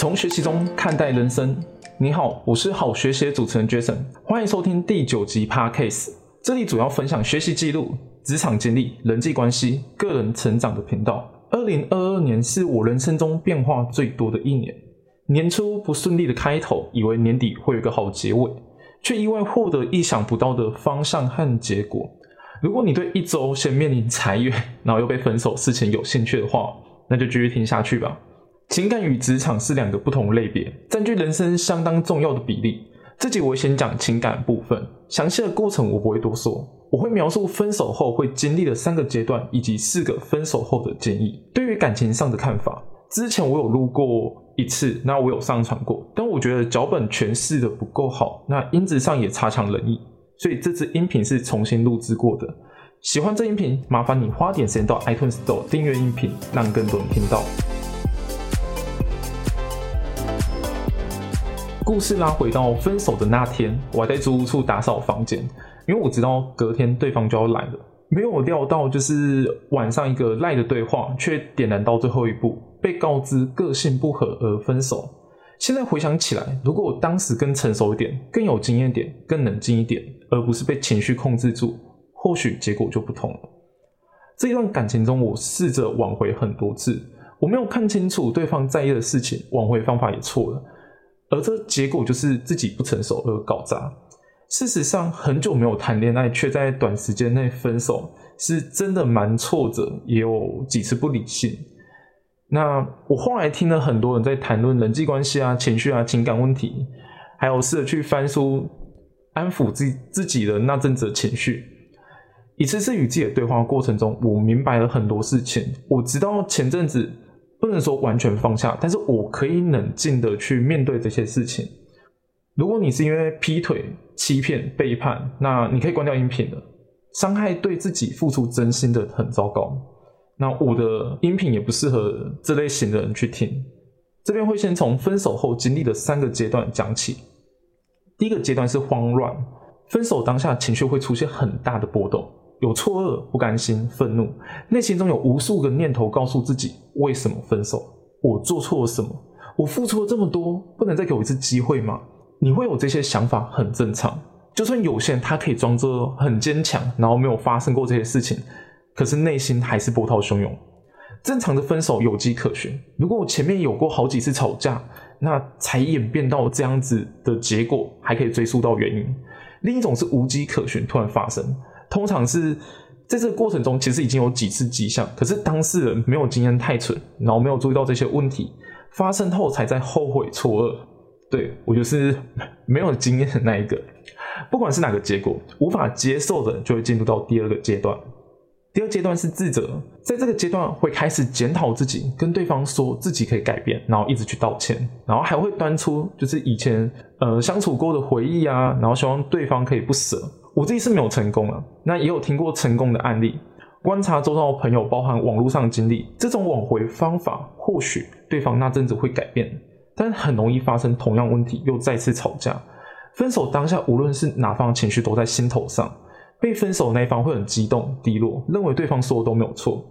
从学习中看待人生。你好，我是好学习主持人 Jason，欢迎收听第九集 Podcast。这里主要分享学习记录、职场经历、人际关系、个人成长的频道。二零二二年是我人生中变化最多的一年。年初不顺利的开头，以为年底会有个好结尾，却意外获得意想不到的方向和结果。如果你对一周先面临裁员，然后又被分手事情有兴趣的话，那就继续听下去吧。情感与职场是两个不同类别，占据人生相当重要的比例。这集我先讲情感部分，详细的过程我不会多说，我会描述分手后会经历的三个阶段，以及四个分手后的建议。对于感情上的看法，之前我有录过一次，那我有上传过，但我觉得脚本诠释的不够好，那音质上也差强人意，所以这支音频是重新录制过的。喜欢这音频，麻烦你花点时间到 iTunes Store 订阅音频，让更多人听到。故事拉回到分手的那天，我还在租屋处打扫房间，因为我知道隔天对方就要来了。没有料到，就是晚上一个赖的对话，却点燃到最后一步，被告知个性不合而分手。现在回想起来，如果我当时更成熟一点，更有经验点，更冷静一点，而不是被情绪控制住，或许结果就不同了。这一段感情中，我试着挽回很多次，我没有看清楚对方在意的事情，挽回方法也错了。而这结果就是自己不成熟而搞砸。事实上，很久没有谈恋爱，却在短时间内分手，是真的蛮挫折，也有几次不理性。那我后来听了很多人在谈论人际关系啊、情绪啊、情感问题，还有试着去翻书，安抚自自己的那阵子的情绪。一次次与自己的对话过程中，我明白了很多事情。我知道前阵子。不能说完全放下，但是我可以冷静的去面对这些事情。如果你是因为劈腿、欺骗、背叛，那你可以关掉音频了。伤害对自己付出真心的很糟糕。那我的音频也不适合这类型的人去听。这边会先从分手后经历的三个阶段讲起。第一个阶段是慌乱，分手当下情绪会出现很大的波动。有错愕、不甘心、愤怒，内心中有无数个念头告诉自己：为什么分手？我做错了什么？我付出了这么多，不能再给我一次机会吗？你会有这些想法，很正常。就算有些人他可以装作很坚强，然后没有发生过这些事情，可是内心还是波涛汹涌。正常的分手有迹可循。如果我前面有过好几次吵架，那才演变到这样子的结果，还可以追溯到原因。另一种是无迹可循，突然发生。通常是在这个过程中，其实已经有几次迹象，可是当事人没有经验太蠢，然后没有注意到这些问题发生后，才在后悔错愕。对我就是没有经验的那一个。不管是哪个结果，无法接受的，就会进入到第二个阶段。第二阶段是自责，在这个阶段会开始检讨自己，跟对方说自己可以改变，然后一直去道歉，然后还会端出就是以前呃相处过的回忆啊，然后希望对方可以不舍。我自己是没有成功了，那也有听过成功的案例。观察周遭的朋友，包含网络上经历，这种挽回方法，或许对方那阵子会改变，但很容易发生同样问题，又再次吵架。分手当下，无论是哪方情绪都在心头上，被分手那一方会很激动、低落，认为对方说的都没有错。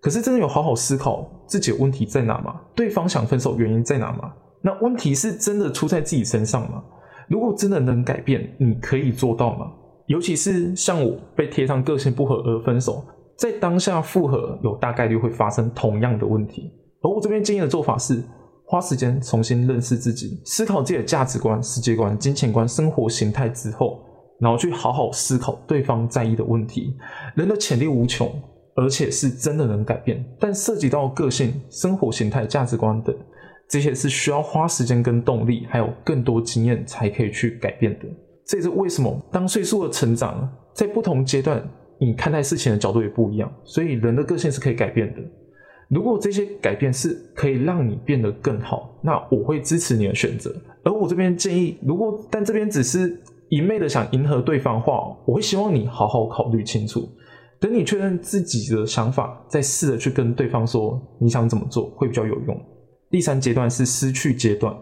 可是真的有好好思考自己的问题在哪吗？对方想分手原因在哪吗？那问题是真的出在自己身上吗？如果真的能改变，你可以做到吗？尤其是像我被贴上个性不合而分手，在当下复合有大概率会发生同样的问题。而我这边建议的做法是，花时间重新认识自己，思考自己的价值观、世界观、金钱观、生活形态之后，然后去好好思考对方在意的问题。人的潜力无穷，而且是真的能改变，但涉及到个性、生活形态、价值观等这些是需要花时间跟动力，还有更多经验才可以去改变的。这也是为什么当岁数的成长，在不同阶段，你看待事情的角度也不一样。所以人的个性是可以改变的。如果这些改变是可以让你变得更好，那我会支持你的选择。而我这边建议，如果但这边只是一昧的想迎合对方的话，我会希望你好好考虑清楚，等你确认自己的想法，再试着去跟对方说你想怎么做会比较有用。第三阶段是失去阶段。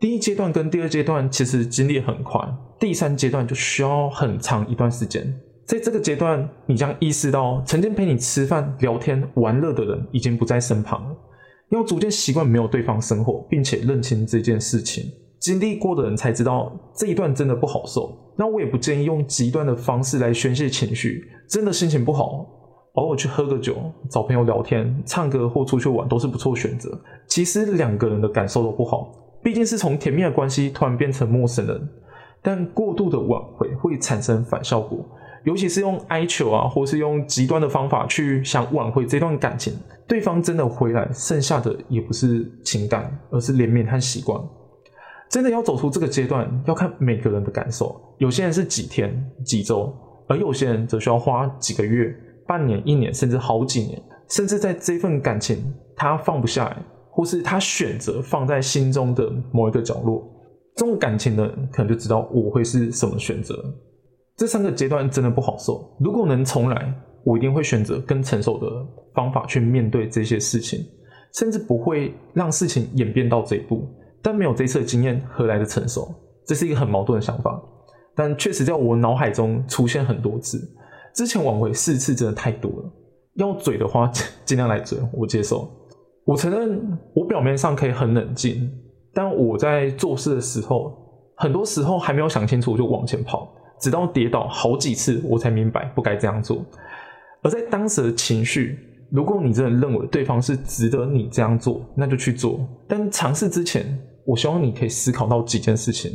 第一阶段跟第二阶段其实经历很快，第三阶段就需要很长一段时间。在这个阶段，你将意识到曾经陪你吃饭、聊天、玩乐的人已经不在身旁了。要逐渐习惯没有对方生活，并且认清这件事情。经历过的人才知道这一段真的不好受。那我也不建议用极端的方式来宣泄情绪。真的心情不好，偶尔去喝个酒，找朋友聊天、唱歌或出去玩都是不错选择。其实两个人的感受都不好，毕竟是从甜蜜的关系突然变成陌生人。但过度的挽回会产生反效果，尤其是用哀求啊，或是用极端的方法去想挽回这段感情，对方真的回来，剩下的也不是情感，而是怜悯和习惯。真的要走出这个阶段，要看每个人的感受。有些人是几天、几周，而有些人则需要花几个月、半年、一年，甚至好几年。甚至在这份感情他放不下来，或是他选择放在心中的某一个角落，这种感情的人可能就知道我会是什么选择。这三个阶段真的不好受。如果能重来，我一定会选择更成熟的方法去面对这些事情，甚至不会让事情演变到这一步。但没有这次的经验，何来的成熟？这是一个很矛盾的想法，但确实在我脑海中出现很多次。之前挽回四次真的太多了，要嘴的话 尽量来嘴，我接受。我承认我表面上可以很冷静，但我在做事的时候，很多时候还没有想清楚我就往前跑，直到跌倒好几次，我才明白不该这样做。而在当时的情绪，如果你真的认为对方是值得你这样做，那就去做。但尝试之前，我希望你可以思考到几件事情，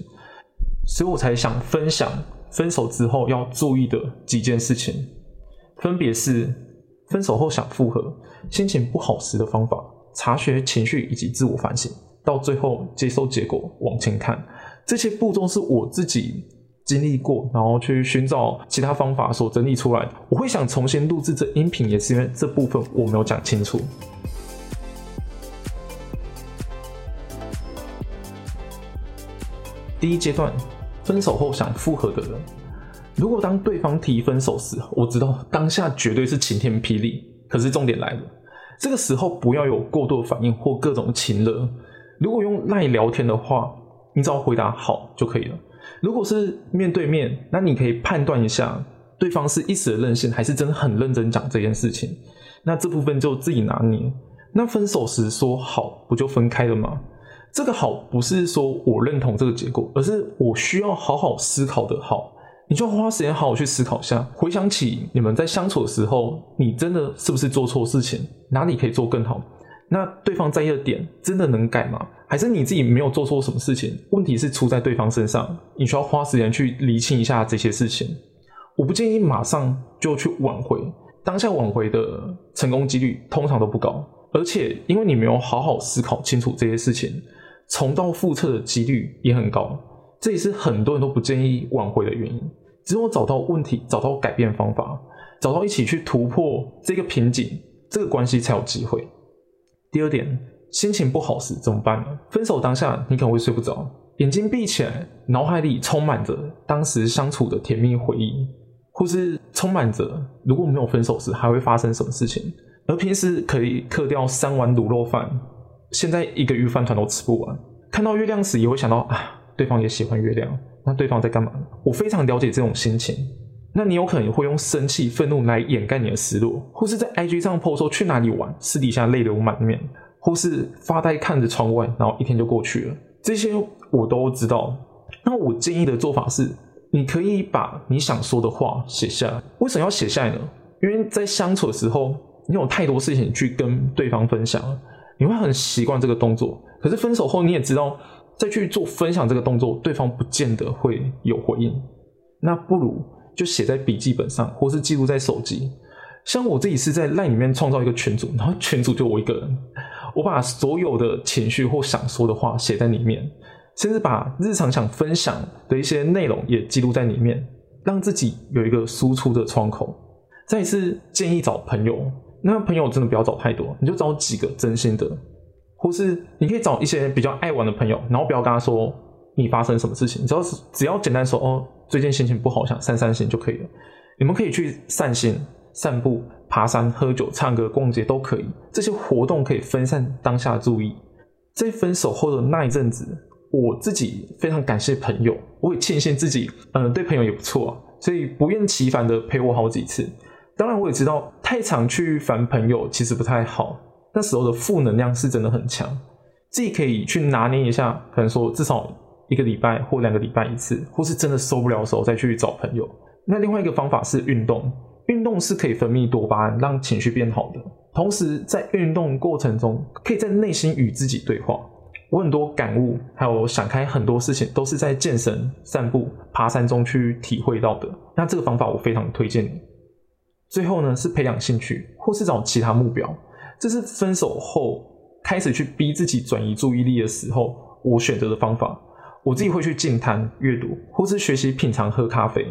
所以我才想分享分手之后要注意的几件事情，分别是分手后想复合、心情不好时的方法、察觉情绪以及自我反省，到最后接受结果往前看。这些步骤是我自己经历过，然后去寻找其他方法所整理出来的。我会想重新录制这音频，也是因为这部分我没有讲清楚。第一阶段，分手后想复合的人，如果当对方提分手时，我知道当下绝对是晴天霹雳。可是重点来了，这个时候不要有过度反应或各种情热。如果用赖聊天的话，你只要回答好就可以了。如果是面对面，那你可以判断一下对方是一时的任性，还是真的很认真讲这件事情。那这部分就自己拿捏。那分手时说好，不就分开了吗？这个好不是说我认同这个结果，而是我需要好好思考的好。你就花时间好好去思考一下，回想起你们在相处的时候，你真的是不是做错事情？哪里可以做更好？那对方在意的点真的能改吗？还是你自己没有做错什么事情？问题是出在对方身上，你需要花时间去理清一下这些事情。我不建议马上就去挽回，当下挽回的成功几率通常都不高，而且因为你没有好好思考清楚这些事情。重蹈覆辙的几率也很高，这也是很多人都不建议挽回的原因。只有找到问题，找到改变方法，找到一起去突破这个瓶颈，这个关系才有机会。第二点，心情不好时怎么办呢？分手当下，你可能会睡不着，眼睛闭起来，脑海里充满着当时相处的甜蜜回忆，或是充满着如果没有分手时还会发生什么事情。而平时可以嗑掉三碗卤肉饭。现在一个鱼饭团都吃不完，看到月亮时也会想到啊，对方也喜欢月亮，那对方在干嘛？我非常了解这种心情。那你有可能会用生气、愤怒来掩盖你的失落，或是在 IG 上 po 说去哪里玩，私底下泪流满面，或是发呆看着窗外，然后一天就过去了。这些我都知道。那我建议的做法是，你可以把你想说的话写下来。为什么要写下来呢？因为在相处的时候，你有太多事情去跟对方分享。你会很习惯这个动作，可是分手后你也知道，再去做分享这个动作，对方不见得会有回应。那不如就写在笔记本上，或是记录在手机。像我自己是在 LINE 里面创造一个群组，然后群组就我一个人，我把所有的情绪或想说的话写在里面，甚至把日常想分享的一些内容也记录在里面，让自己有一个输出的窗口。再一次建议找朋友。那朋友真的不要找太多，你就找几个真心的，或是你可以找一些比较爱玩的朋友，然后不要跟他说你发生什么事情，只要是只要简单说哦，最近心情不好，想散散心就可以了。你们可以去散心、散步、爬山、喝酒、唱歌、逛街都可以，这些活动可以分散当下注意。在分手后的那一阵子，我自己非常感谢朋友，我也庆幸自己，嗯，对朋友也不错，所以不厌其烦的陪我好几次。当然，我也知道太常去烦朋友其实不太好，那时候的负能量是真的很强。自己可以去拿捏一下，可能说至少一个礼拜或两个礼拜一次，或是真的受不了的时候再去找朋友。那另外一个方法是运动，运动是可以分泌多巴胺，让情绪变好的。同时在运动过程中，可以在内心与自己对话。我很多感悟，还有想开很多事情，都是在健身、散步、爬山中去体会到的。那这个方法我非常推荐你。最后呢，是培养兴趣，或是找其他目标。这是分手后开始去逼自己转移注意力的时候，我选择的方法。我自己会去静谈、阅读，或是学习品尝喝咖啡。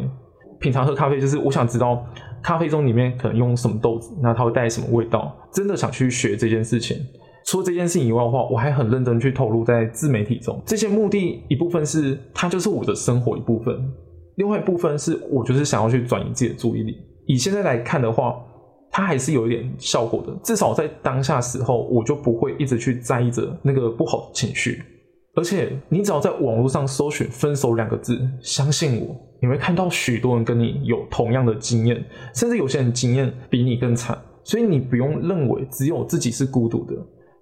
品尝喝咖啡，就是我想知道咖啡中里面可能用什么豆子，那它会带什么味道。真的想去学这件事情。除了这件事情以外的话，我还很认真去投入在自媒体中。这些目的一部分是它就是我的生活一部分，另外一部分是我就是想要去转移自己的注意力。以现在来看的话，它还是有一点效果的。至少在当下时候，我就不会一直去在意着那个不好的情绪。而且，你只要在网络上搜寻“分手”两个字，相信我，你会看到许多人跟你有同样的经验，甚至有些人经验比你更惨。所以你不用认为只有自己是孤独的。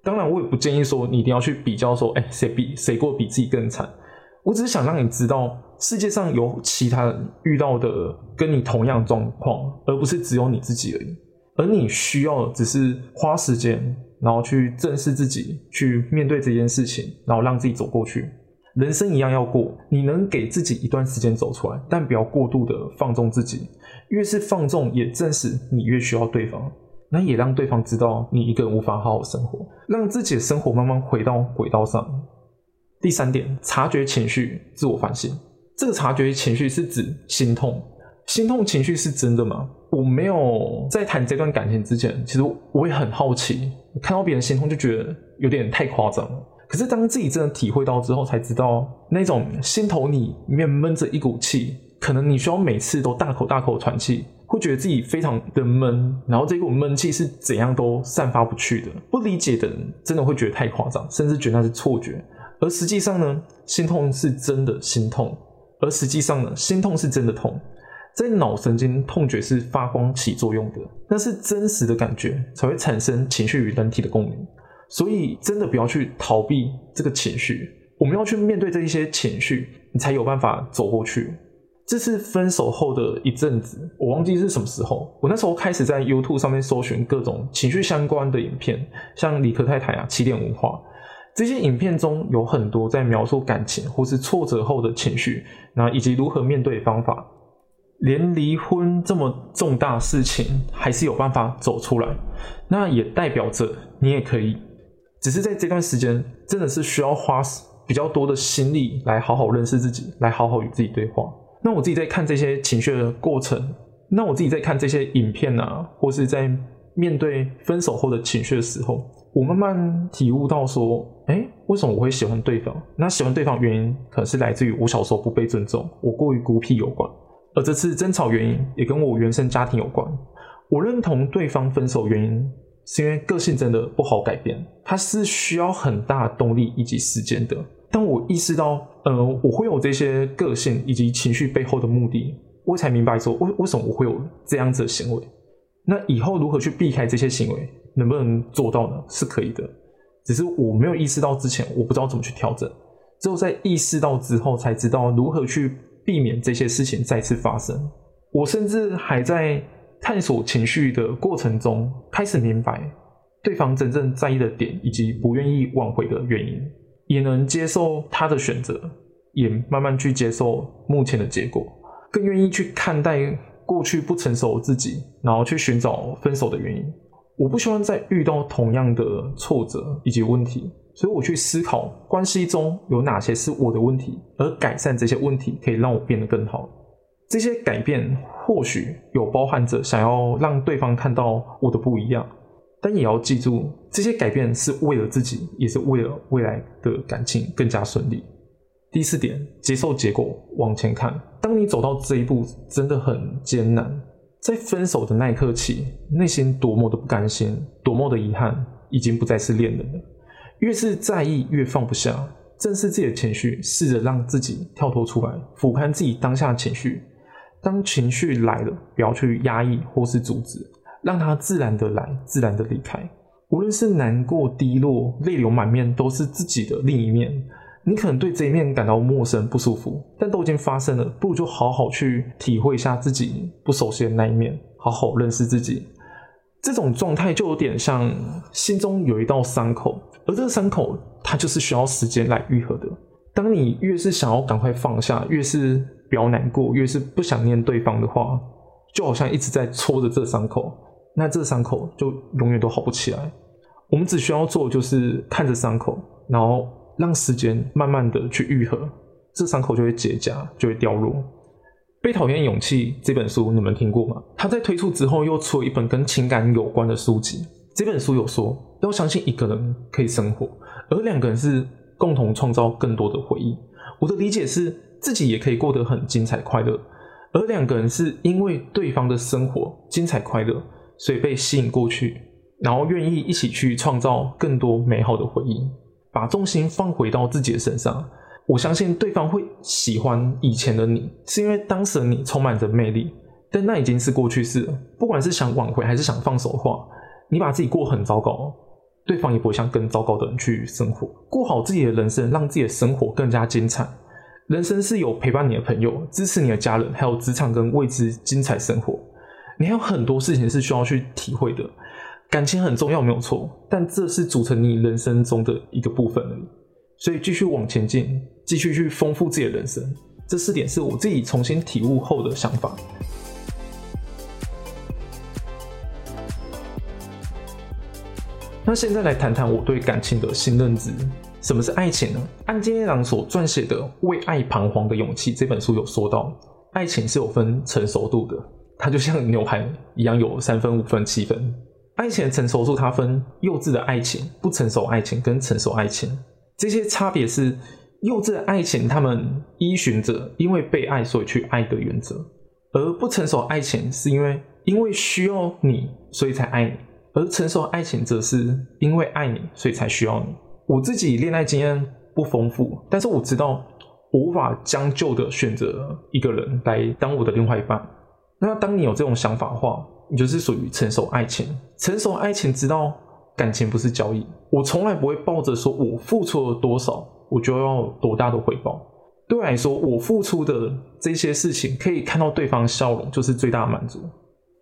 当然，我也不建议说你一定要去比较说，哎，谁比谁过比自己更惨。我只是想让你知道，世界上有其他人遇到的跟你同样状况，而不是只有你自己而已。而你需要只是花时间，然后去正视自己，去面对这件事情，然后让自己走过去。人生一样要过，你能给自己一段时间走出来，但不要过度的放纵自己。越是放纵，也正是你越需要对方。那也让对方知道你一个人无法好好生活，让自己的生活慢慢回到轨道上。第三点，察觉情绪，自我反省。这个察觉情绪是指心痛，心痛情绪是真的吗？我没有在谈这段感情之前，其实我也很好奇，看到别人心痛就觉得有点太夸张了。可是当自己真的体会到之后，才知道那种心头里面闷着一股气，可能你需要每次都大口大口喘气。会觉得自己非常的闷，然后这股闷气是怎样都散发不去的。不理解的人真的会觉得太夸张，甚至觉得那是错觉。而实际上呢，心痛是真的心痛，而实际上呢，心痛是真的痛。在脑神经痛觉是发光起作用的，那是真实的感觉才会产生情绪与人体的共鸣。所以真的不要去逃避这个情绪，我们要去面对这一些情绪，你才有办法走过去。这是分手后的一阵子，我忘记是什么时候。我那时候开始在 YouTube 上面搜寻各种情绪相关的影片，像理科太太啊、起点文化这些影片中有很多在描述感情或是挫折后的情绪，那以及如何面对方法。连离婚这么重大事情还是有办法走出来，那也代表着你也可以。只是在这段时间，真的是需要花比较多的心力来好好认识自己，来好好与自己对话。那我自己在看这些情绪的过程，那我自己在看这些影片啊，或是在面对分手后的情绪的时候，我慢慢体悟到说，哎，为什么我会喜欢对方？那喜欢对方原因可能是来自于我小时候不被尊重，我过于孤僻有关。而这次争吵原因也跟我原生家庭有关。我认同对方分手原因是因为个性真的不好改变，它是需要很大动力以及时间的。当我意识到，呃，我会有这些个性以及情绪背后的目的，我才明白说，为为什么我会有这样子的行为。那以后如何去避开这些行为，能不能做到呢？是可以的，只是我没有意识到之前，我不知道怎么去调整。只有在意识到之后，才知道如何去避免这些事情再次发生。我甚至还在探索情绪的过程中，开始明白对方真正在意的点，以及不愿意挽回的原因。也能接受他的选择，也慢慢去接受目前的结果，更愿意去看待过去不成熟自己，然后去寻找分手的原因。我不希望再遇到同样的挫折以及问题，所以我去思考关系中有哪些是我的问题，而改善这些问题可以让我变得更好。这些改变或许有包含着想要让对方看到我的不一样。但也要记住，这些改变是为了自己，也是为了未来的感情更加顺利。第四点，接受结果，往前看。当你走到这一步，真的很艰难。在分手的那一刻起，内心多么的不甘心，多么的遗憾，已经不再是恋人了。越是在意，越放不下。正视自己的情绪，试着让自己跳脱出来，俯瞰自己当下的情绪。当情绪来了，不要去压抑或是阻止。让它自然的来，自然的离开。无论是难过、低落、泪流满面，都是自己的另一面。你可能对这一面感到陌生、不舒服，但都已经发生了，不如就好好去体会一下自己不熟悉的那一面，好好认识自己。这种状态就有点像心中有一道伤口，而这个伤口它就是需要时间来愈合的。当你越是想要赶快放下，越是不要难过，越是不想念对方的话，就好像一直在戳着这伤口，那这伤口就永远都好不起来。我们只需要做就是看着伤口，然后。让时间慢慢的去愈合，这伤口就会结痂，就会掉落。《被讨厌勇气》这本书你们听过吗？他在推出之后又出了一本跟情感有关的书籍。这本书有说，要相信一个人可以生活，而两个人是共同创造更多的回忆。我的理解是，自己也可以过得很精彩快乐，而两个人是因为对方的生活精彩快乐，所以被吸引过去，然后愿意一起去创造更多美好的回忆。把重心放回到自己的身上，我相信对方会喜欢以前的你，是因为当时的你充满着魅力。但那已经是过去式了。不管是想挽回还是想放手的话，你把自己过很糟糕，对方也不会像更糟糕的人去生活。过好自己的人生，让自己的生活更加精彩。人生是有陪伴你的朋友、支持你的家人，还有职场跟未知精彩生活。你还有很多事情是需要去体会的。感情很重要，没有错，但这是组成你人生中的一个部分而已。所以继续往前进，继续去丰富自己的人生。这四点是我自己重新体悟后的想法。那现在来谈谈我对感情的新认知。什么是爱情呢？安金一郎所撰写的《为爱彷徨的勇气》这本书有说到，爱情是有分成熟度的，它就像牛排一样，有三分、五分、七分。爱情的成熟度，它分幼稚的爱情、不成熟爱情跟成熟爱情。这些差别是，幼稚的爱情，他们依循着因为被爱所以去爱的原则；而不成熟爱情是因为因为需要你所以才爱你；而成熟爱情则是因为爱你所以才需要你。我自己恋爱经验不丰富，但是我知道我无法将就的选择一个人来当我的另外一半。那当你有这种想法的话，你就是属于成熟爱情。成熟爱情知道感情不是交易，我从来不会抱着说我付出了多少，我就要多大的回报。对我来说，我付出的这些事情，可以看到对方笑容，就是最大的满足。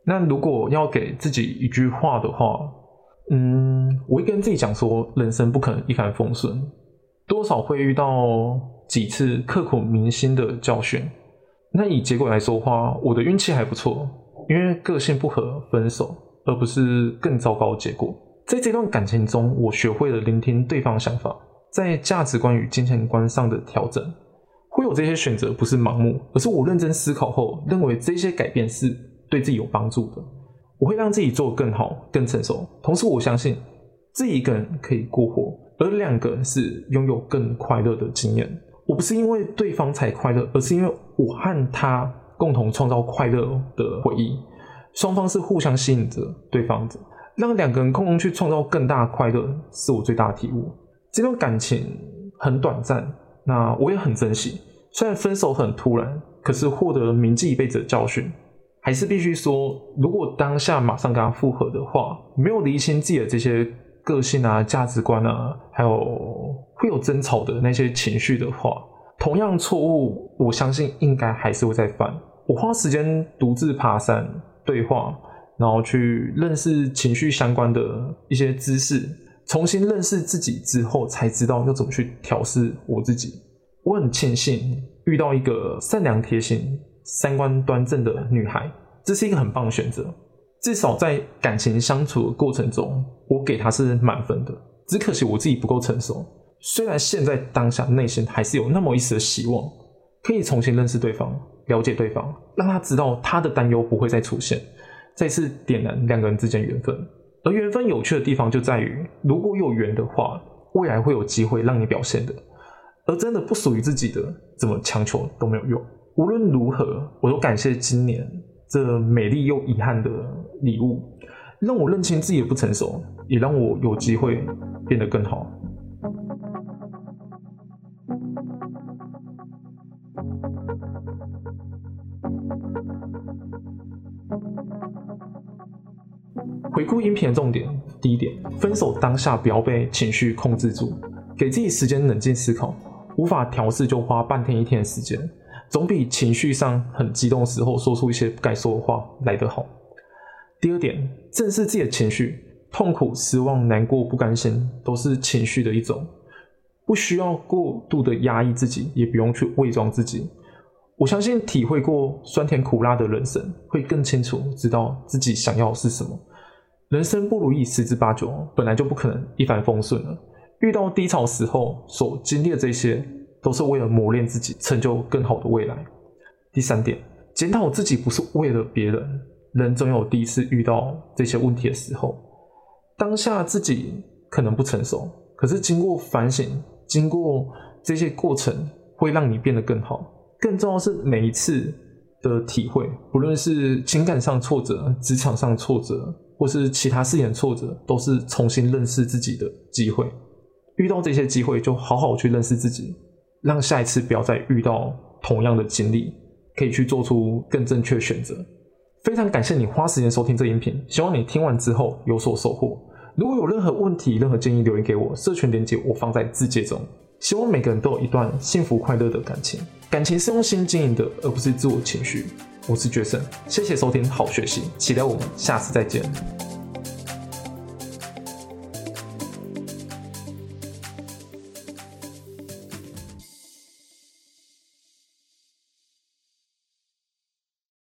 那如果要给自己一句话的话，嗯，我会跟自己讲说，人生不可能一帆风顺，多少会遇到几次刻骨铭心的教训。那以结果来说话，我的运气还不错。因为个性不合分手，而不是更糟糕的结果。在这段感情中，我学会了聆听对方的想法，在价值观与金钱观上的调整。会有这些选择，不是盲目，而是我认真思考后认为这些改变是对自己有帮助的。我会让自己做更好、更成熟。同时，我相信自己一个人可以过活，而两个人是拥有更快乐的经验。我不是因为对方才快乐，而是因为我和他。共同创造快乐的回忆，双方是互相吸引着对方的，让两个人共同去创造更大的快乐，是我最大的体悟。这段感情很短暂，那我也很珍惜。虽然分手很突然，可是获得铭记一辈子的教训，还是必须说，如果当下马上跟他复合的话，没有理清自己的这些个性啊、价值观啊，还有会有争吵的那些情绪的话，同样错误，我相信应该还是会再犯。我花时间独自爬山对话，然后去认识情绪相关的一些知识，重新认识自己之后，才知道要怎么去调试我自己。我很庆幸遇到一个善良贴心、三观端正的女孩，这是一个很棒的选择。至少在感情相处的过程中，我给她是满分的。只可惜我自己不够成熟，虽然现在当下内心还是有那么一丝的希望，可以重新认识对方。了解对方，让他知道他的担忧不会再出现，再次点燃两个人之间缘分。而缘分有趣的地方就在于，如果有缘的话，未来会有机会让你表现的；而真的不属于自己的，怎么强求都没有用。无论如何，我都感谢今年这美丽又遗憾的礼物，让我认清自己的不成熟，也让我有机会变得更好。回顾音频的重点，第一点，分手当下不要被情绪控制住，给自己时间冷静思考。无法调试就花半天一天的时间，总比情绪上很激动的时候说出一些不该说的话来得好。第二点，正视自己的情绪，痛苦、失望、难过、不甘心，都是情绪的一种，不需要过度的压抑自己，也不用去伪装自己。我相信体会过酸甜苦辣的人生，会更清楚知道自己想要是什么。人生不如意十之八九，本来就不可能一帆风顺了。遇到低潮时候所经历的这些，都是为了磨练自己，成就更好的未来。第三点，检讨自己不是为了别人。人总有第一次遇到这些问题的时候，当下自己可能不成熟，可是经过反省，经过这些过程，会让你变得更好。更重要是每一次的体会，不论是情感上挫折、职场上挫折，或是其他事情的挫折，都是重新认识自己的机会。遇到这些机会，就好好去认识自己，让下一次不要再遇到同样的经历，可以去做出更正确选择。非常感谢你花时间收听这音频，希望你听完之后有所收获。如果有任何问题、任何建议，留言给我，社群连接我放在字节中。希望每个人都有一段幸福快乐的感情，感情是用心经营的，而不是自我情绪。我是觉胜，谢谢收听，好学习，期待我们下次再见。